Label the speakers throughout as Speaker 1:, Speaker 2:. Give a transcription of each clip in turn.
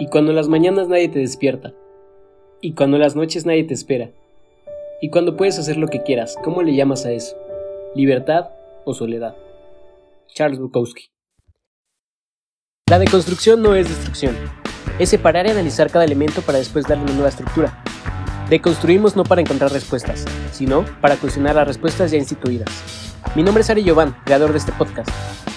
Speaker 1: Y cuando las mañanas nadie te despierta. Y cuando las noches nadie te espera. Y cuando puedes hacer lo que quieras, ¿cómo le llamas a eso? ¿Libertad o soledad? Charles Bukowski. La deconstrucción no es destrucción. Es separar y analizar cada elemento para después darle una nueva estructura. Deconstruimos no para encontrar respuestas, sino para cuestionar las respuestas ya instituidas. Mi nombre es Ari Jovan, creador de este podcast.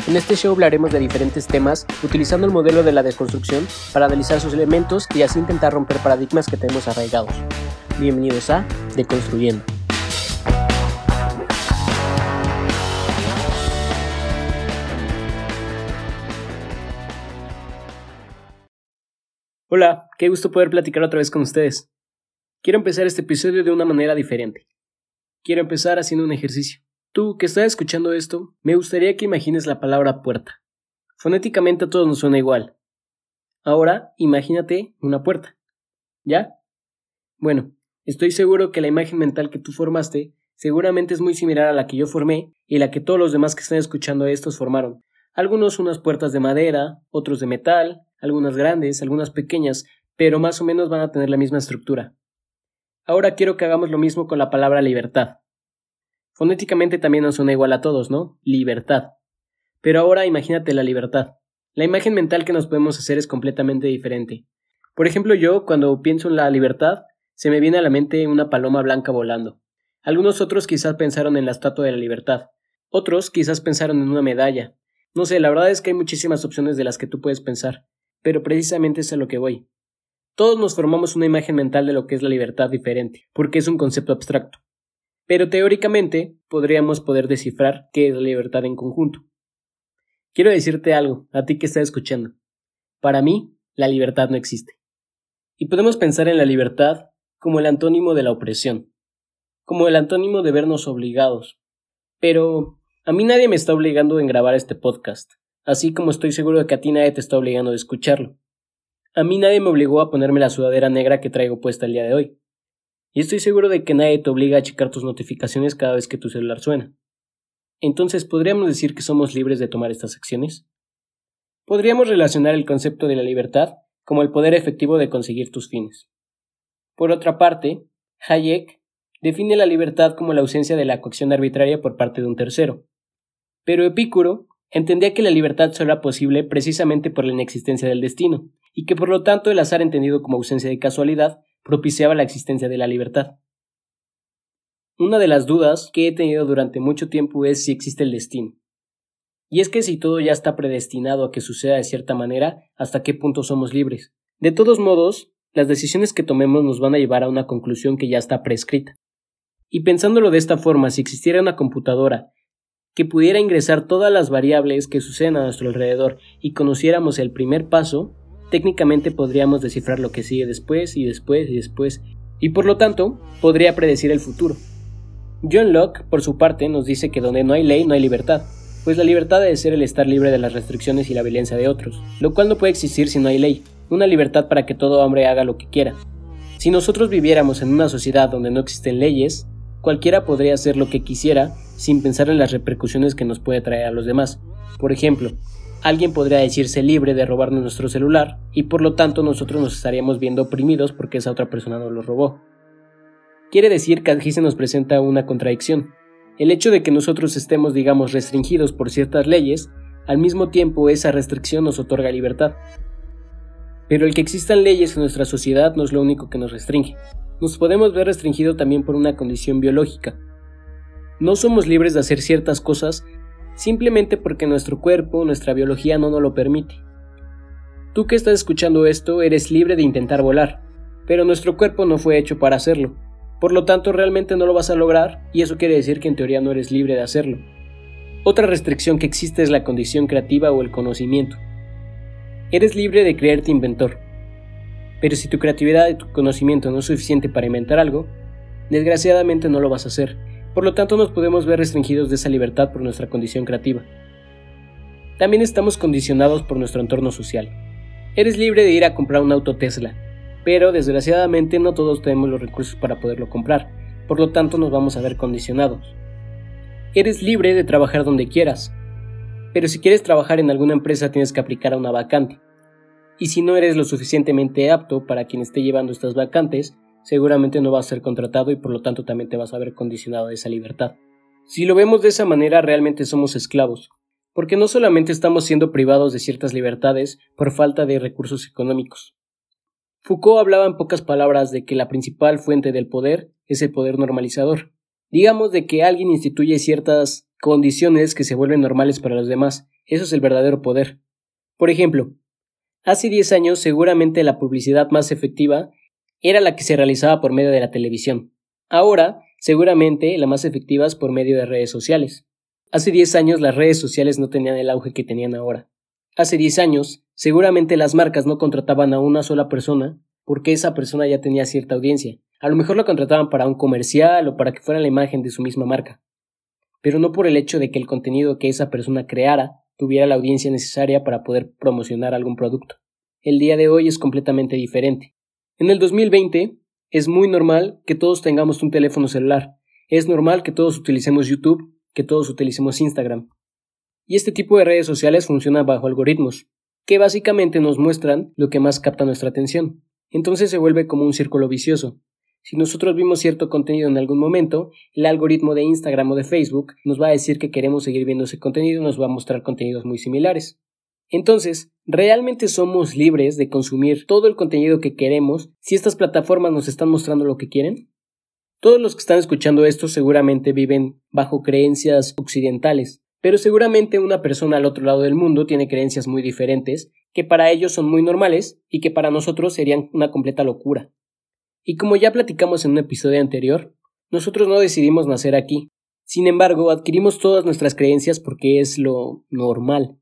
Speaker 1: En este show hablaremos de diferentes temas utilizando el modelo de la deconstrucción para analizar sus elementos y así intentar romper paradigmas que tenemos arraigados. Bienvenidos a Deconstruyendo. Hola, qué gusto poder platicar otra vez con ustedes. Quiero empezar este episodio de una manera diferente. Quiero empezar haciendo un ejercicio. Tú que estás escuchando esto, me gustaría que imagines la palabra puerta. Fonéticamente a todos nos suena igual. Ahora, imagínate una puerta. ¿Ya? Bueno, estoy seguro que la imagen mental que tú formaste seguramente es muy similar a la que yo formé y la que todos los demás que están escuchando estos formaron. Algunos unas puertas de madera, otros de metal, algunas grandes, algunas pequeñas, pero más o menos van a tener la misma estructura. Ahora quiero que hagamos lo mismo con la palabra libertad. Fonéticamente también nos suena igual a todos, ¿no? Libertad. Pero ahora imagínate la libertad. La imagen mental que nos podemos hacer es completamente diferente. Por ejemplo, yo, cuando pienso en la libertad, se me viene a la mente una paloma blanca volando. Algunos otros quizás pensaron en la Estatua de la Libertad. Otros quizás pensaron en una medalla. No sé, la verdad es que hay muchísimas opciones de las que tú puedes pensar. Pero precisamente es a lo que voy. Todos nos formamos una imagen mental de lo que es la libertad diferente, porque es un concepto abstracto. Pero teóricamente podríamos poder descifrar qué es la libertad en conjunto. Quiero decirte algo, a ti que estás escuchando. Para mí, la libertad no existe. Y podemos pensar en la libertad como el antónimo de la opresión, como el antónimo de vernos obligados. Pero a mí nadie me está obligando en grabar este podcast, así como estoy seguro de que a ti nadie te está obligando a escucharlo. A mí nadie me obligó a ponerme la sudadera negra que traigo puesta el día de hoy. Y estoy seguro de que nadie te obliga a checar tus notificaciones cada vez que tu celular suena. Entonces, ¿podríamos decir que somos libres de tomar estas acciones? Podríamos relacionar el concepto de la libertad como el poder efectivo de conseguir tus fines. Por otra parte, Hayek define la libertad como la ausencia de la coacción arbitraria por parte de un tercero. Pero Epicuro entendía que la libertad solo era posible precisamente por la inexistencia del destino, y que por lo tanto el azar entendido como ausencia de casualidad propiciaba la existencia de la libertad. Una de las dudas que he tenido durante mucho tiempo es si existe el destino. Y es que si todo ya está predestinado a que suceda de cierta manera, ¿hasta qué punto somos libres? De todos modos, las decisiones que tomemos nos van a llevar a una conclusión que ya está prescrita. Y pensándolo de esta forma, si existiera una computadora que pudiera ingresar todas las variables que suceden a nuestro alrededor y conociéramos el primer paso, técnicamente podríamos descifrar lo que sigue después y después y después, y por lo tanto podría predecir el futuro. John Locke, por su parte, nos dice que donde no hay ley no hay libertad, pues la libertad debe ser el estar libre de las restricciones y la violencia de otros, lo cual no puede existir si no hay ley, una libertad para que todo hombre haga lo que quiera. Si nosotros viviéramos en una sociedad donde no existen leyes, cualquiera podría hacer lo que quisiera sin pensar en las repercusiones que nos puede traer a los demás. Por ejemplo, alguien podría decirse libre de robarnos nuestro celular y por lo tanto nosotros nos estaríamos viendo oprimidos porque esa otra persona nos lo robó. Quiere decir que aquí se nos presenta una contradicción. El hecho de que nosotros estemos, digamos, restringidos por ciertas leyes, al mismo tiempo esa restricción nos otorga libertad. Pero el que existan leyes en nuestra sociedad no es lo único que nos restringe. Nos podemos ver restringido también por una condición biológica. No somos libres de hacer ciertas cosas simplemente porque nuestro cuerpo, nuestra biología no nos lo permite. Tú que estás escuchando esto eres libre de intentar volar, pero nuestro cuerpo no fue hecho para hacerlo. Por lo tanto, realmente no lo vas a lograr y eso quiere decir que en teoría no eres libre de hacerlo. Otra restricción que existe es la condición creativa o el conocimiento. Eres libre de creerte inventor. Pero si tu creatividad y tu conocimiento no es suficiente para inventar algo, desgraciadamente no lo vas a hacer por lo tanto nos podemos ver restringidos de esa libertad por nuestra condición creativa. También estamos condicionados por nuestro entorno social. Eres libre de ir a comprar un auto Tesla, pero desgraciadamente no todos tenemos los recursos para poderlo comprar, por lo tanto nos vamos a ver condicionados. Eres libre de trabajar donde quieras, pero si quieres trabajar en alguna empresa tienes que aplicar a una vacante. Y si no eres lo suficientemente apto para quien esté llevando estas vacantes, seguramente no vas a ser contratado y por lo tanto también te vas a ver condicionado a esa libertad. Si lo vemos de esa manera, realmente somos esclavos, porque no solamente estamos siendo privados de ciertas libertades por falta de recursos económicos. Foucault hablaba en pocas palabras de que la principal fuente del poder es el poder normalizador. Digamos de que alguien instituye ciertas condiciones que se vuelven normales para los demás. Eso es el verdadero poder. Por ejemplo, hace 10 años seguramente la publicidad más efectiva era la que se realizaba por medio de la televisión. Ahora, seguramente la más efectiva es por medio de redes sociales. Hace 10 años las redes sociales no tenían el auge que tenían ahora. Hace 10 años, seguramente las marcas no contrataban a una sola persona porque esa persona ya tenía cierta audiencia. A lo mejor la contrataban para un comercial o para que fuera la imagen de su misma marca. Pero no por el hecho de que el contenido que esa persona creara tuviera la audiencia necesaria para poder promocionar algún producto. El día de hoy es completamente diferente. En el 2020 es muy normal que todos tengamos un teléfono celular. Es normal que todos utilicemos YouTube, que todos utilicemos Instagram. Y este tipo de redes sociales funcionan bajo algoritmos, que básicamente nos muestran lo que más capta nuestra atención. Entonces se vuelve como un círculo vicioso. Si nosotros vimos cierto contenido en algún momento, el algoritmo de Instagram o de Facebook nos va a decir que queremos seguir viendo ese contenido y nos va a mostrar contenidos muy similares. Entonces, ¿realmente somos libres de consumir todo el contenido que queremos si estas plataformas nos están mostrando lo que quieren? Todos los que están escuchando esto seguramente viven bajo creencias occidentales, pero seguramente una persona al otro lado del mundo tiene creencias muy diferentes que para ellos son muy normales y que para nosotros serían una completa locura. Y como ya platicamos en un episodio anterior, nosotros no decidimos nacer aquí. Sin embargo, adquirimos todas nuestras creencias porque es lo normal.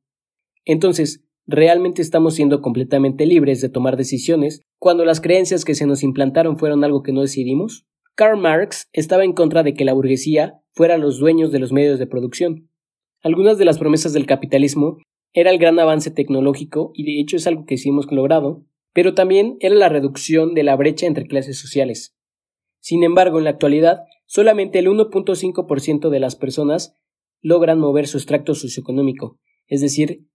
Speaker 1: Entonces, ¿realmente estamos siendo completamente libres de tomar decisiones cuando las creencias que se nos implantaron fueron algo que no decidimos? Karl Marx estaba en contra de que la burguesía fuera los dueños de los medios de producción. Algunas de las promesas del capitalismo era el gran avance tecnológico y de hecho es algo que sí hemos logrado, pero también era la reducción de la brecha entre clases sociales. Sin embargo, en la actualidad, solamente el 1.5% de las personas logran mover su extracto socioeconómico, es decir,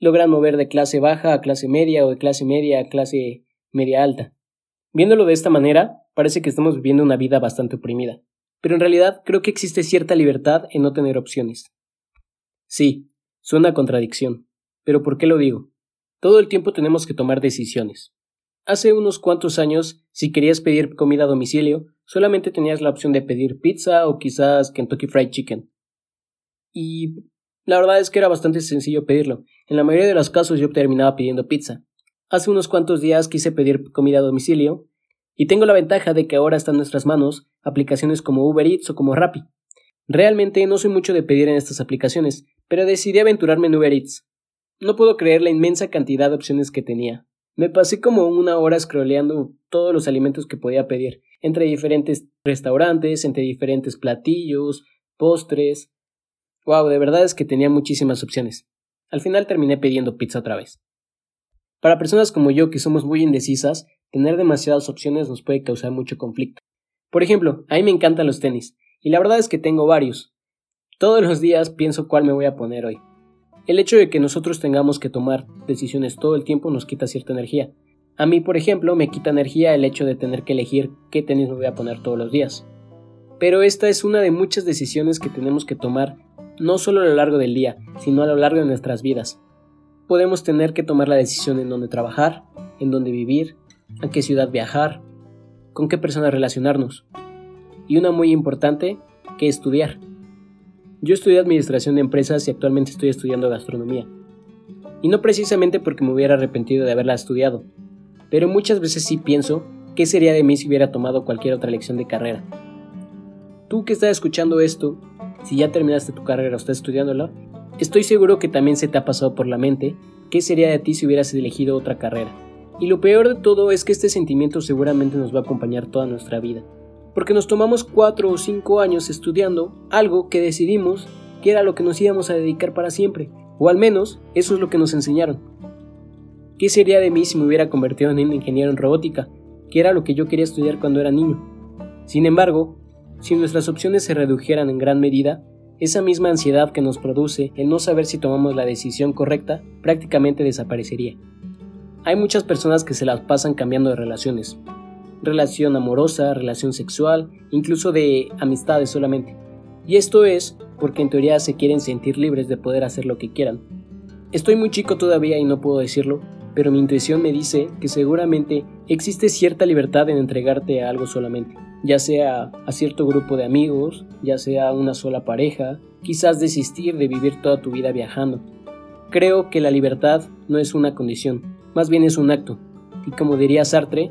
Speaker 1: logran mover de clase baja a clase media o de clase media a clase media alta. Viéndolo de esta manera, parece que estamos viviendo una vida bastante oprimida, pero en realidad creo que existe cierta libertad en no tener opciones. Sí, suena contradicción, pero ¿por qué lo digo? Todo el tiempo tenemos que tomar decisiones. Hace unos cuantos años, si querías pedir comida a domicilio, solamente tenías la opción de pedir pizza o quizás Kentucky Fried Chicken. Y la verdad es que era bastante sencillo pedirlo. En la mayoría de los casos yo terminaba pidiendo pizza. Hace unos cuantos días quise pedir comida a domicilio y tengo la ventaja de que ahora están en nuestras manos aplicaciones como Uber Eats o como Rappi. Realmente no soy mucho de pedir en estas aplicaciones, pero decidí aventurarme en Uber Eats. No puedo creer la inmensa cantidad de opciones que tenía. Me pasé como una hora scrolleando todos los alimentos que podía pedir, entre diferentes restaurantes, entre diferentes platillos, postres, Wow, de verdad es que tenía muchísimas opciones. Al final terminé pidiendo pizza otra vez. Para personas como yo que somos muy indecisas, tener demasiadas opciones nos puede causar mucho conflicto. Por ejemplo, a mí me encantan los tenis, y la verdad es que tengo varios. Todos los días pienso cuál me voy a poner hoy. El hecho de que nosotros tengamos que tomar decisiones todo el tiempo nos quita cierta energía. A mí, por ejemplo, me quita energía el hecho de tener que elegir qué tenis me voy a poner todos los días. Pero esta es una de muchas decisiones que tenemos que tomar no solo a lo largo del día, sino a lo largo de nuestras vidas. Podemos tener que tomar la decisión en dónde trabajar, en dónde vivir, a qué ciudad viajar, con qué persona relacionarnos. Y una muy importante, qué estudiar. Yo estudié administración de empresas y actualmente estoy estudiando gastronomía. Y no precisamente porque me hubiera arrepentido de haberla estudiado, pero muchas veces sí pienso qué sería de mí si hubiera tomado cualquier otra lección de carrera. Tú que estás escuchando esto si ya terminaste tu carrera o estás estudiándola, estoy seguro que también se te ha pasado por la mente qué sería de ti si hubieras elegido otra carrera. Y lo peor de todo es que este sentimiento seguramente nos va a acompañar toda nuestra vida. Porque nos tomamos 4 o 5 años estudiando algo que decidimos que era lo que nos íbamos a dedicar para siempre. O al menos eso es lo que nos enseñaron. ¿Qué sería de mí si me hubiera convertido en ingeniero en robótica? Que era lo que yo quería estudiar cuando era niño. Sin embargo, si nuestras opciones se redujeran en gran medida, esa misma ansiedad que nos produce el no saber si tomamos la decisión correcta prácticamente desaparecería. Hay muchas personas que se las pasan cambiando de relaciones. Relación amorosa, relación sexual, incluso de amistades solamente. Y esto es porque en teoría se quieren sentir libres de poder hacer lo que quieran. Estoy muy chico todavía y no puedo decirlo, pero mi intuición me dice que seguramente existe cierta libertad en entregarte a algo solamente, ya sea a cierto grupo de amigos, ya sea a una sola pareja, quizás desistir de vivir toda tu vida viajando. Creo que la libertad no es una condición, más bien es un acto, y como diría Sartre,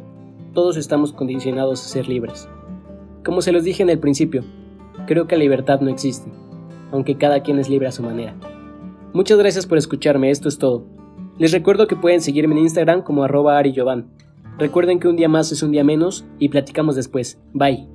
Speaker 1: todos estamos condicionados a ser libres. Como se los dije en el principio, creo que la libertad no existe, aunque cada quien es libre a su manera. Muchas gracias por escucharme, esto es todo. Les recuerdo que pueden seguirme en Instagram como arroba Recuerden que un día más es un día menos y platicamos después. Bye.